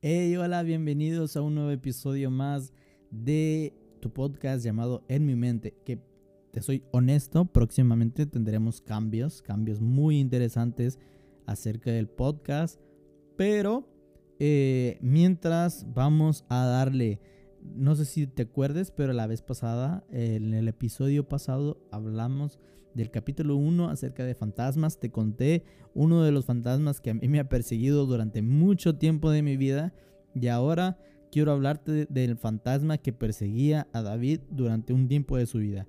Hey, hola, bienvenidos a un nuevo episodio más de tu podcast llamado En mi mente. Que te soy honesto, próximamente tendremos cambios, cambios muy interesantes acerca del podcast. Pero eh, mientras vamos a darle, no sé si te acuerdes, pero la vez pasada, en el episodio pasado, hablamos del capítulo 1 acerca de fantasmas. Te conté uno de los fantasmas que a mí me ha perseguido durante mucho tiempo de mi vida. Y ahora quiero hablarte del fantasma que perseguía a David durante un tiempo de su vida.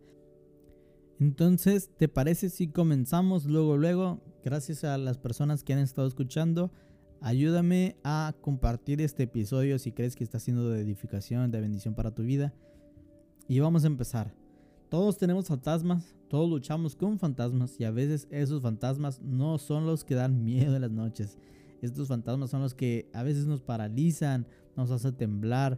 Entonces, ¿te parece si comenzamos luego, luego? Gracias a las personas que han estado escuchando. Ayúdame a compartir este episodio si crees que está siendo de edificación, de bendición para tu vida. Y vamos a empezar. Todos tenemos fantasmas, todos luchamos con fantasmas y a veces esos fantasmas no son los que dan miedo en las noches. Estos fantasmas son los que a veces nos paralizan, nos hacen temblar.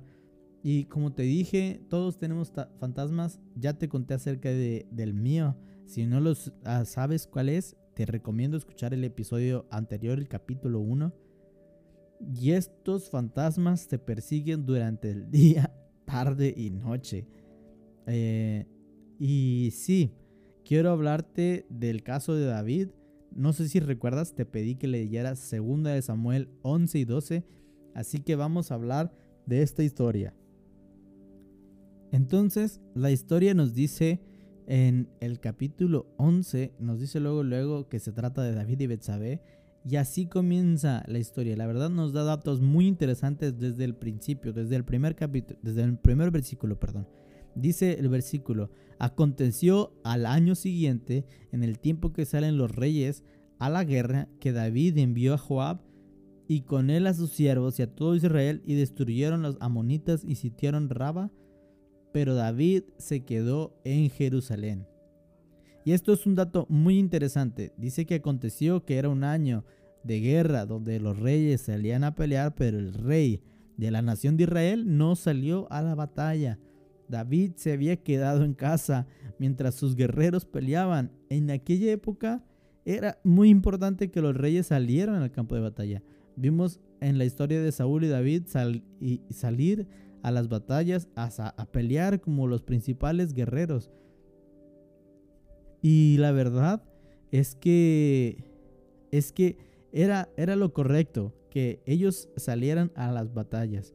Y como te dije, todos tenemos fantasmas. Ya te conté acerca de, del mío. Si no los ah, sabes cuál es, te recomiendo escuchar el episodio anterior, el capítulo 1. Y estos fantasmas te persiguen durante el día, tarde y noche. Eh, y sí, quiero hablarte del caso de David. No sé si recuerdas, te pedí que leyeras segunda de Samuel 11 y 12, así que vamos a hablar de esta historia. Entonces, la historia nos dice en el capítulo 11, nos dice luego luego que se trata de David y Betsabé, y así comienza la historia. La verdad nos da datos muy interesantes desde el principio, desde el primer capítulo, desde el primer versículo, perdón. Dice el versículo, aconteció al año siguiente, en el tiempo que salen los reyes a la guerra, que David envió a Joab y con él a sus siervos y a todo Israel y destruyeron los amonitas y sitiaron Raba, pero David se quedó en Jerusalén. Y esto es un dato muy interesante. Dice que aconteció que era un año de guerra donde los reyes salían a pelear, pero el rey de la nación de Israel no salió a la batalla. David se había quedado en casa mientras sus guerreros peleaban. En aquella época era muy importante que los reyes salieran al campo de batalla. Vimos en la historia de Saúl y David salir a las batallas a, a pelear como los principales guerreros. Y la verdad es que es que era, era lo correcto que ellos salieran a las batallas.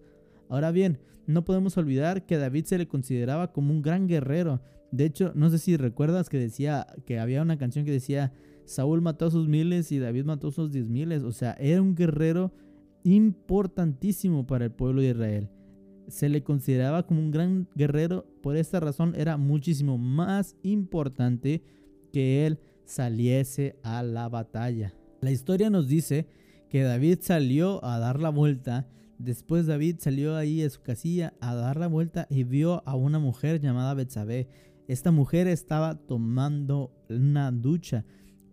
Ahora bien, no podemos olvidar que David se le consideraba como un gran guerrero. De hecho, no sé si recuerdas que decía que había una canción que decía Saúl mató a sus miles y David mató a sus diez miles. O sea, era un guerrero importantísimo para el pueblo de Israel. Se le consideraba como un gran guerrero. Por esta razón era muchísimo más importante que él saliese a la batalla. La historia nos dice que David salió a dar la vuelta. Después David salió ahí a su casilla a dar la vuelta y vio a una mujer llamada Betsabé. Esta mujer estaba tomando una ducha.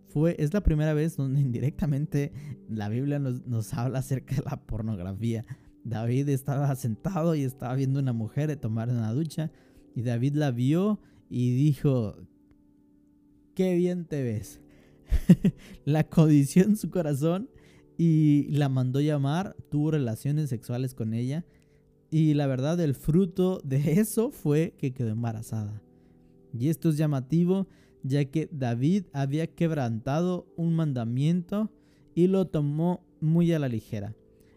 Fue, es la primera vez donde indirectamente la Biblia nos, nos habla acerca de la pornografía. David estaba sentado y estaba viendo una mujer tomar una ducha y David la vio y dijo, qué bien te ves. la codició en su corazón y la mandó llamar, tuvo relaciones sexuales con ella y la verdad el fruto de eso fue que quedó embarazada. Y esto es llamativo ya que David había quebrantado un mandamiento y lo tomó muy a la ligera.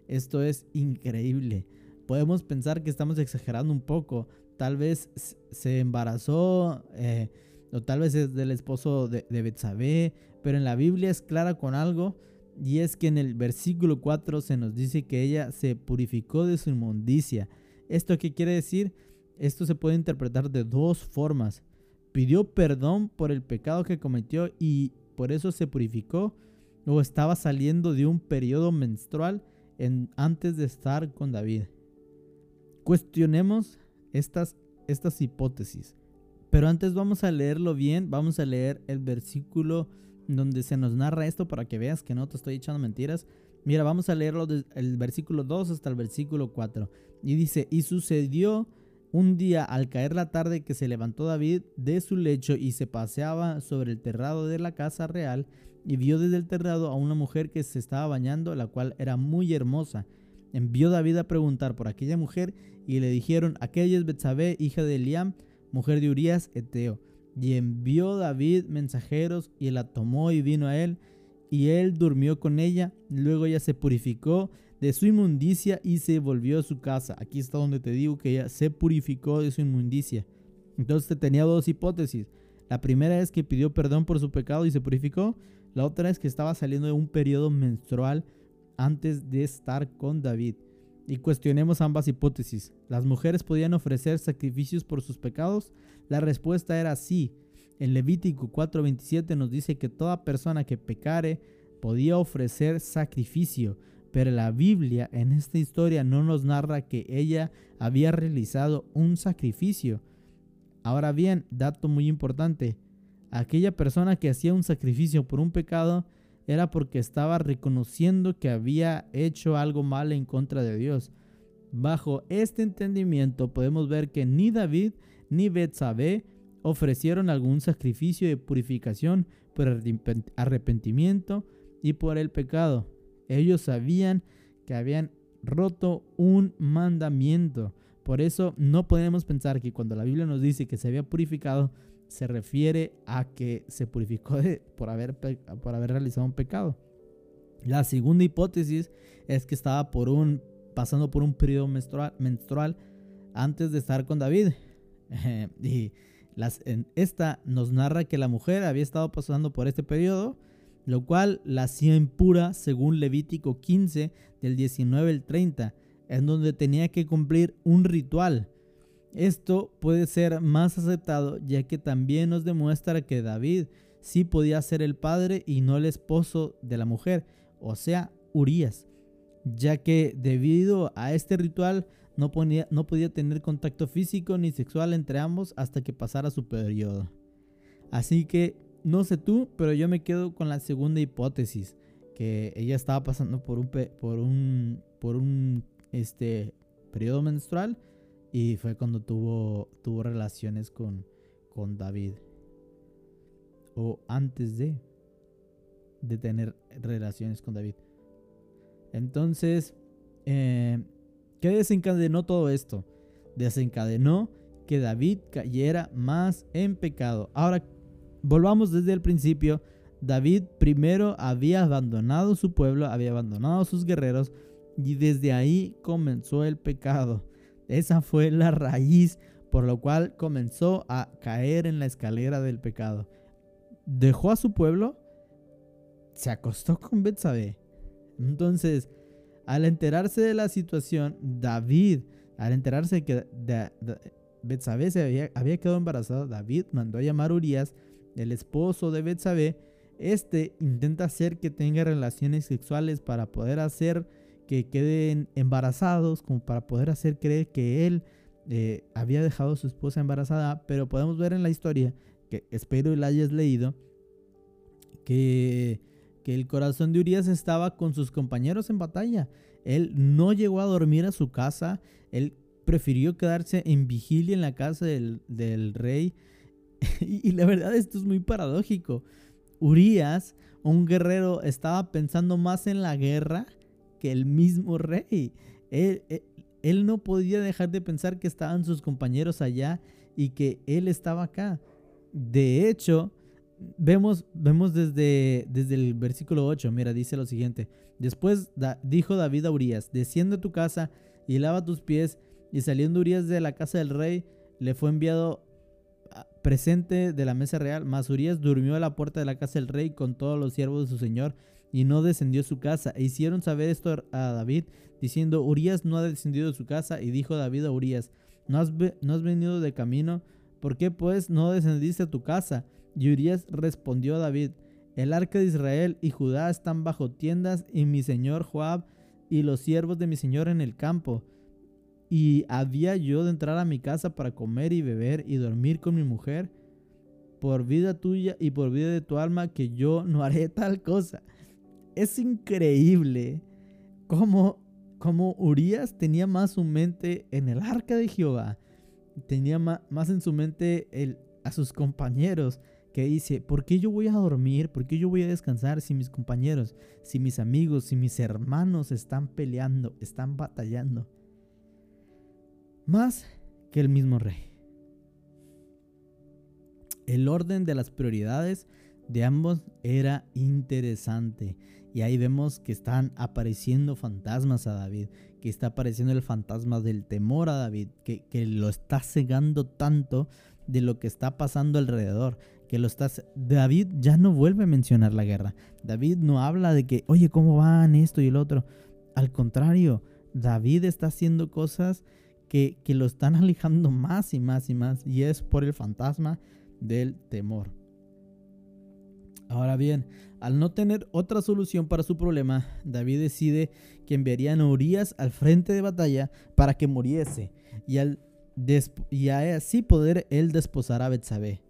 Esto es increíble. Podemos pensar que estamos exagerando un poco. Tal vez se embarazó eh, o tal vez es del esposo de, de pero en la Biblia es clara con algo y es que en el versículo 4 se nos dice que ella se purificó de su inmundicia. ¿Esto qué quiere decir? Esto se puede interpretar de dos formas. Pidió perdón por el pecado que cometió y por eso se purificó o estaba saliendo de un periodo menstrual antes de estar con David. Cuestionemos estas, estas hipótesis. Pero antes vamos a leerlo bien, vamos a leer el versículo donde se nos narra esto para que veas que no te estoy echando mentiras. Mira, vamos a leerlo del versículo 2 hasta el versículo 4. Y dice, y sucedió un día al caer la tarde que se levantó David de su lecho y se paseaba sobre el terrado de la casa real y vio desde el terrado a una mujer que se estaba bañando, la cual era muy hermosa. envió David a preguntar por aquella mujer y le dijeron, aquella es Betsabé, hija de Eliam, mujer de Urías, Eteo. Y envió David mensajeros y la tomó y vino a él, y él durmió con ella, luego ella se purificó de su inmundicia y se volvió a su casa. Aquí está donde te digo que ella se purificó de su inmundicia. Entonces tenía dos hipótesis. La primera es que pidió perdón por su pecado y se purificó. La otra es que estaba saliendo de un periodo menstrual antes de estar con David. Y cuestionemos ambas hipótesis. ¿Las mujeres podían ofrecer sacrificios por sus pecados? La respuesta era sí. En Levítico 4:27 nos dice que toda persona que pecare podía ofrecer sacrificio, pero la Biblia en esta historia no nos narra que ella había realizado un sacrificio. Ahora bien, dato muy importante, aquella persona que hacía un sacrificio por un pecado era porque estaba reconociendo que había hecho algo mal en contra de Dios. Bajo este entendimiento podemos ver que ni David ni Betsabé ofrecieron algún sacrificio de purificación por arrepentimiento y por el pecado. Ellos sabían que habían roto un mandamiento. Por eso no podemos pensar que cuando la Biblia nos dice que se había purificado, se refiere a que se purificó por, haber, por haber realizado un pecado. La segunda hipótesis es que estaba por un, pasando por un periodo menstrual, menstrual antes de estar con David. y esta nos narra que la mujer había estado pasando por este periodo, lo cual la hacía impura según Levítico 15 del 19 al 30 en donde tenía que cumplir un ritual. Esto puede ser más aceptado ya que también nos demuestra que David sí podía ser el padre y no el esposo de la mujer, o sea, Urias, ya que debido a este ritual no, no podía tener contacto físico ni sexual entre ambos hasta que pasara su periodo. Así que no sé tú, pero yo me quedo con la segunda hipótesis, que ella estaba pasando por un, por un, por un este periodo menstrual y fue cuando tuvo, tuvo relaciones con, con David. O antes de, de tener relaciones con David. Entonces, eh, ¿qué desencadenó todo esto? Desencadenó que David cayera más en pecado. Ahora, volvamos desde el principio. David primero había abandonado su pueblo, había abandonado sus guerreros, y desde ahí comenzó el pecado. Esa fue la raíz por lo cual comenzó a caer en la escalera del pecado. Dejó a su pueblo, se acostó con Betsabé. Entonces, al enterarse de la situación, David, al enterarse de que Betsabé se había, había, quedado embarazada, David mandó a llamar a Urias, el esposo de Betsabé. Este intenta hacer que tenga relaciones sexuales para poder hacer que queden embarazados, como para poder hacer creer que él eh, había dejado a su esposa embarazada, pero podemos ver en la historia, que espero la hayas leído, que, que el corazón de Urias estaba con sus compañeros en batalla. Él no llegó a dormir a su casa, él prefirió quedarse en vigilia en la casa del, del rey. y, la verdad esto es muy paradójico. Urias, un guerrero, estaba pensando más en la guerra que el mismo rey. Él, no podía dejar de pensar que estaban sus compañeros allá y que él estaba acá. De hecho, vemos, vemos desde, desde el versículo 8, mira, dice lo siguiente. Después dijo David a Urias, desciende a tu casa y lava tus pies. Y saliendo Urias de la casa del rey, le fue enviado presente de la mesa real. Mas Urias durmió a la puerta de la casa del rey con todos los siervos de su señor y no descendió su casa. E hicieron saber esto a David, diciendo, Urias no ha descendido de su casa. Y dijo David a Urias, ¿no has, no has venido de camino? ¿Por qué pues no descendiste a tu casa? Y Urias respondió a David, el arca de Israel y Judá están bajo tiendas y mi señor Joab y los siervos de mi señor en el campo. Y había yo de entrar a mi casa para comer y beber y dormir con mi mujer. Por vida tuya y por vida de tu alma que yo no haré tal cosa es increíble cómo, cómo Urias tenía más su mente en el arca de Jehová, tenía más, en su mente el, a sus compañeros que dice, ¿por qué yo voy a dormir? ¿Por qué yo voy a descansar si mis compañeros, si mis amigos, si mis hermanos están peleando, están batallando? Más que el mismo rey. El orden de las prioridades de ambos era interesante. Y ahí vemos que están apareciendo fantasmas a David, que está apareciendo el fantasma del temor a David, que, que lo está cegando tanto de lo que está pasando alrededor, que lo está... David ya no vuelve a mencionar la guerra. David no habla de que, oye, ¿cómo van esto y el otro? Al contrario, David está haciendo cosas que, que lo están alejando más y más y más, y es por el fantasma del temor. Ahora bien, al no tener otra solución para su problema, David decide que enviarían a Urias al frente de batalla para que muriese y, al y así poder él desposar a Betsabé.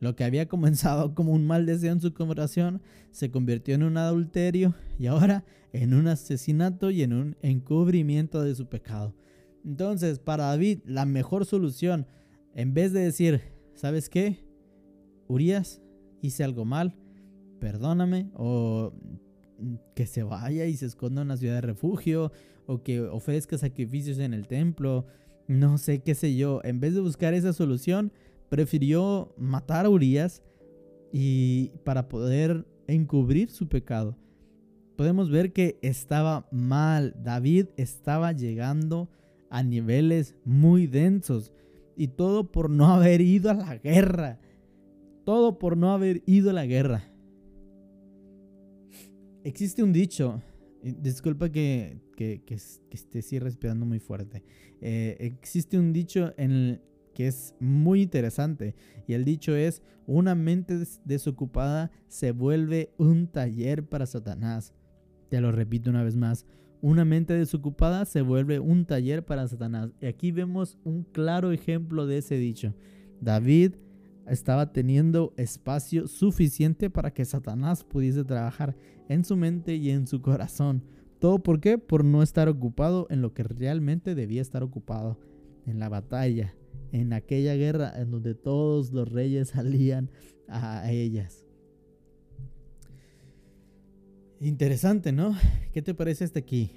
Lo que había comenzado como un mal deseo en su conversación se convirtió en un adulterio y ahora en un asesinato y en un encubrimiento de su pecado. Entonces, para David, la mejor solución, en vez de decir, ¿sabes qué? Urias, hice algo mal, perdóname, o que se vaya y se esconda en una ciudad de refugio, o que ofrezca sacrificios en el templo, no sé qué sé yo. En vez de buscar esa solución, prefirió matar a Urias y para poder encubrir su pecado. Podemos ver que estaba mal. David estaba llegando a niveles muy densos. Y todo por no haber ido a la guerra. Todo por no haber ido a la guerra. Existe un dicho, disculpa que, esté así respirando muy fuerte. Eh, existe un dicho en que es muy interesante y el dicho es, una mente desocupada se vuelve un taller para Satanás. Te lo repito una vez más, una mente desocupada se vuelve un taller para Satanás. Y aquí vemos un claro ejemplo de ese dicho. David estaba teniendo espacio suficiente para que Satanás pudiese trabajar en su mente y en su corazón. ¿Todo por qué? Por no estar ocupado en lo que realmente debía estar ocupado, en la batalla, en aquella guerra en donde todos los reyes salían a ellas. Interesante, ¿no? ¿Qué te parece hasta aquí?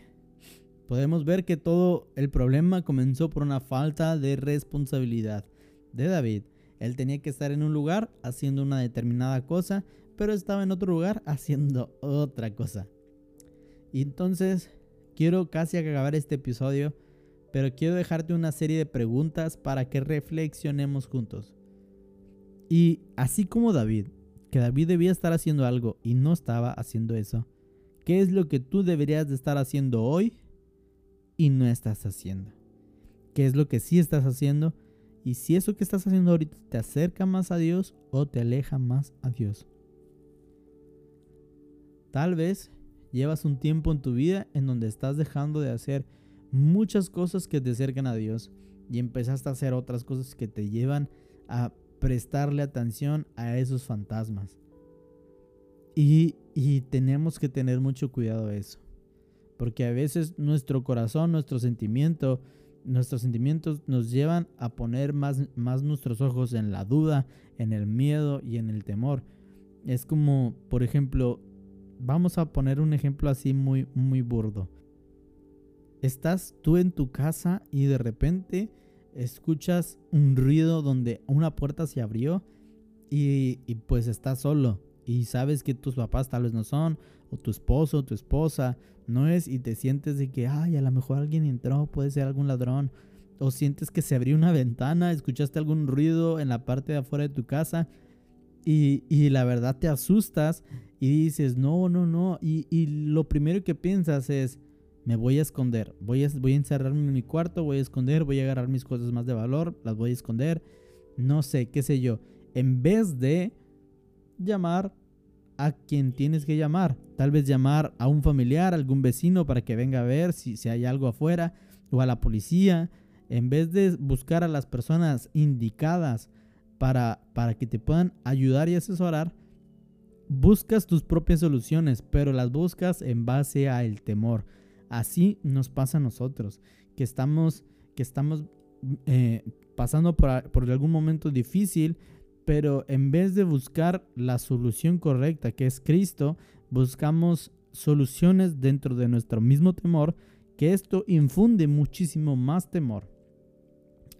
Podemos ver que todo el problema comenzó por una falta de responsabilidad de David él tenía que estar en un lugar haciendo una determinada cosa, pero estaba en otro lugar haciendo otra cosa. Y entonces quiero casi acabar este episodio, pero quiero dejarte una serie de preguntas para que reflexionemos juntos. Y así como David, que David debía estar haciendo algo y no estaba haciendo eso, ¿qué es lo que tú deberías de estar haciendo hoy y no estás haciendo? ¿Qué es lo que sí estás haciendo? Y si eso que estás haciendo ahorita te acerca más a Dios o te aleja más a Dios. Tal vez llevas un tiempo en tu vida en donde estás dejando de hacer muchas cosas que te acercan a Dios y empezaste a hacer otras cosas que te llevan a prestarle atención a esos fantasmas. Y, y tenemos que tener mucho cuidado de eso. Porque a veces nuestro corazón, nuestro sentimiento, nuestros sentimientos nos llevan a poner más, más nuestros ojos en la duda, en el miedo y en el temor. Es como, por ejemplo, vamos a poner un ejemplo así muy, muy burdo. Estás tú en tu casa y de repente escuchas un ruido donde una puerta se abrió y, y pues estás solo y sabes que tus papás tal vez no son, o tu esposo, tu esposa, no es y te sientes de que, ay, a lo mejor alguien entró, puede ser algún ladrón. O sientes que se abrió una ventana, escuchaste algún ruido en la parte de afuera de tu casa y, y la verdad te asustas y dices, no, no, no. Y, y, lo primero que piensas es, me voy a esconder, voy a, voy a encerrarme en mi cuarto, voy a esconder, voy a agarrar mis cosas más de valor, las voy a esconder, no sé, qué sé yo. En vez de llamar a quien tienes que llamar. Tal vez llamar a un familiar, algún vecino para que venga a ver si, si hay algo afuera o a la policía. En vez de buscar a las personas indicadas para, para que te puedan ayudar y asesorar, buscas tus propias soluciones, pero las buscas en base al temor. Así nos pasa a nosotros, que estamos, que estamos eh, pasando por, por algún momento difícil, pero en vez de buscar la solución correcta, que es Cristo, buscamos soluciones dentro de nuestro mismo temor, que esto infunde muchísimo más temor.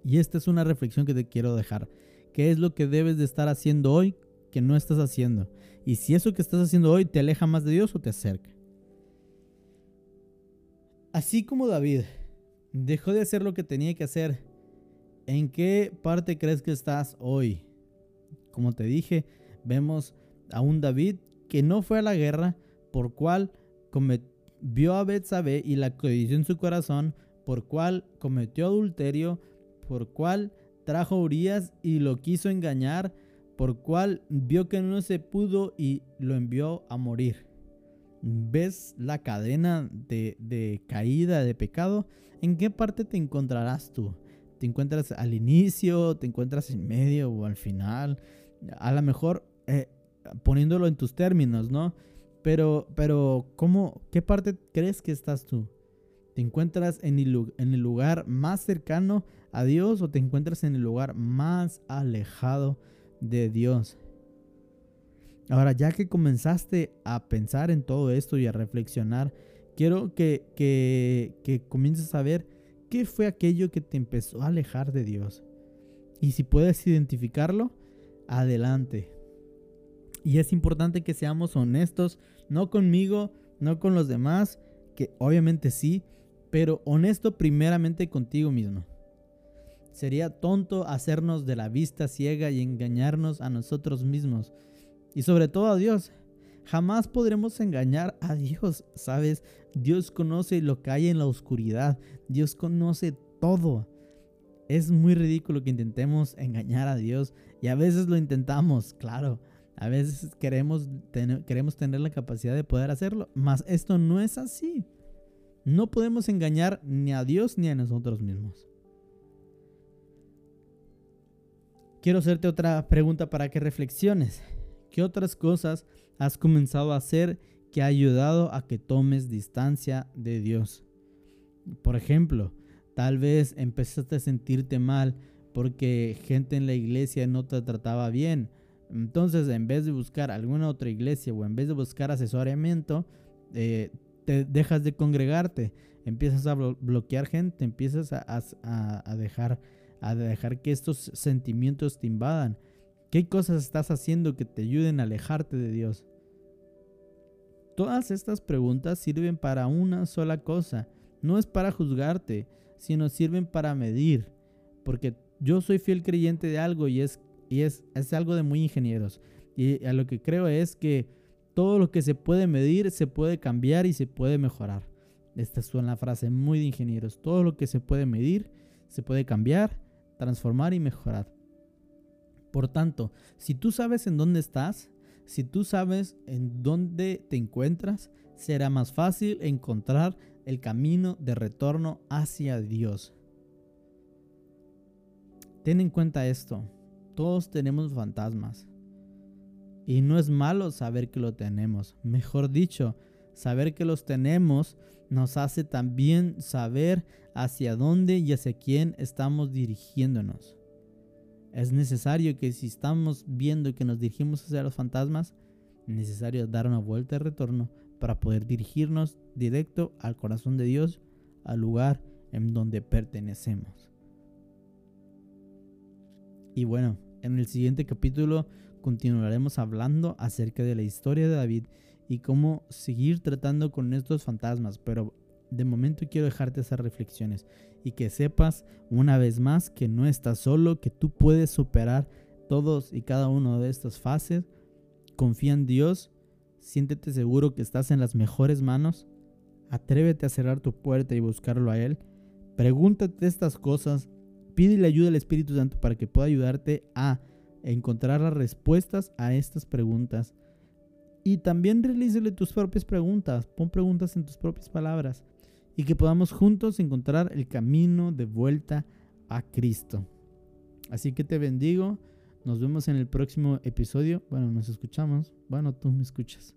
Y esta es una reflexión que te quiero dejar. ¿Qué es lo que debes de estar haciendo hoy que no estás haciendo? Y si eso que estás haciendo hoy te aleja más de Dios o te acerca. Así como David dejó de hacer lo que tenía que hacer, ¿en qué parte crees que estás hoy? Como te dije, vemos a un David que no fue a la guerra, por cual vio a Betsabé y la codició en su corazón, por cual cometió adulterio, por cual trajo a Urias y lo quiso engañar, por cual vio que no se pudo y lo envió a morir. ¿Ves la cadena de, de caída, de pecado? ¿En qué parte te encontrarás tú? ¿Te encuentras al inicio? ¿Te encuentras en medio o al final? A lo mejor eh, poniéndolo en tus términos, ¿no? Pero, pero, ¿cómo, qué parte crees que estás tú? ¿Te encuentras en el, en el lugar más cercano a Dios o te encuentras en el lugar más alejado de Dios? Ahora, ya que comenzaste a pensar en todo esto y a reflexionar, quiero que, que, que comiences a ver qué fue aquello que te empezó a alejar de Dios. Y si puedes identificarlo, adelante. Y es importante que seamos honestos, no conmigo, no con los demás, que obviamente sí, pero honesto primeramente contigo mismo. Sería tonto hacernos de la vista ciega y engañarnos a nosotros mismos. Y sobre todo a Dios. Jamás podremos engañar a Dios, ¿sabes? Dios conoce lo que hay en la oscuridad. Dios conoce todo. Es muy ridículo que intentemos engañar a Dios y a veces lo intentamos, claro. A veces queremos, queremos tener la capacidad de poder hacerlo, mas esto no es así. No podemos engañar ni a Dios ni a nosotros mismos. Quiero hacerte otra pregunta para que reflexiones. ¿Qué otras cosas has comenzado a hacer que ha ayudado a que tomes distancia de Dios? Por ejemplo, Tal vez empezaste a sentirte mal porque gente en la iglesia no te trataba bien. Entonces, en vez de buscar alguna otra iglesia o en vez de buscar asesoramiento, eh, te dejas de congregarte, empiezas a bloquear gente, empiezas a, dejar, a dejar que estos sentimientos te invadan. ¿Qué cosas estás haciendo que te ayuden a alejarte de Dios? Todas estas preguntas sirven para una sola cosa. No es para juzgarte, sino sirven para medir. Porque yo soy fiel creyente de algo y es, y es, es algo de muy ingenieros. Y a lo que creo es que todo lo que se puede medir se puede cambiar y se puede mejorar. Esta es una frase muy de ingenieros. Todo lo que se puede medir se puede cambiar, transformar y mejorar. Por tanto, si tú sabes en dónde estás, si tú sabes en dónde te encuentras, será más fácil encontrar el camino de retorno hacia Dios. Ten en cuenta esto, todos tenemos fantasmas. Y no es malo saber que lo tenemos. Mejor dicho, saber que los tenemos nos hace también saber hacia dónde y hacia quién estamos dirigiéndonos. Es necesario que si estamos viendo que nos dirigimos hacia los fantasmas, es necesario dar una vuelta de retorno para poder dirigirnos directo al corazón de Dios, al lugar en donde pertenecemos. Y bueno, en el siguiente capítulo continuaremos hablando acerca de la historia de David y cómo seguir tratando con estos fantasmas, pero de momento quiero dejarte esas reflexiones y que sepas una vez más que no estás solo, que tú puedes superar todos y cada uno de estas fases. Confía en Dios Siéntete seguro que estás en las mejores manos. Atrévete a cerrar tu puerta y buscarlo a Él. Pregúntate estas cosas. Pídele ayuda al Espíritu Santo para que pueda ayudarte a encontrar las respuestas a estas preguntas. Y también realízale tus propias preguntas. Pon preguntas en tus propias palabras. Y que podamos juntos encontrar el camino de vuelta a Cristo. Así que te bendigo. Nos vemos en el próximo episodio. Bueno, nos escuchamos. Bueno, tú me escuchas.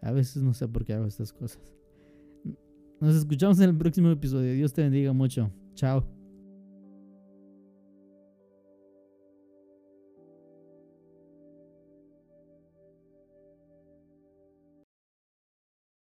A veces no sé por qué hago estas cosas. Nos escuchamos en el próximo episodio. Dios te bendiga mucho. Chao.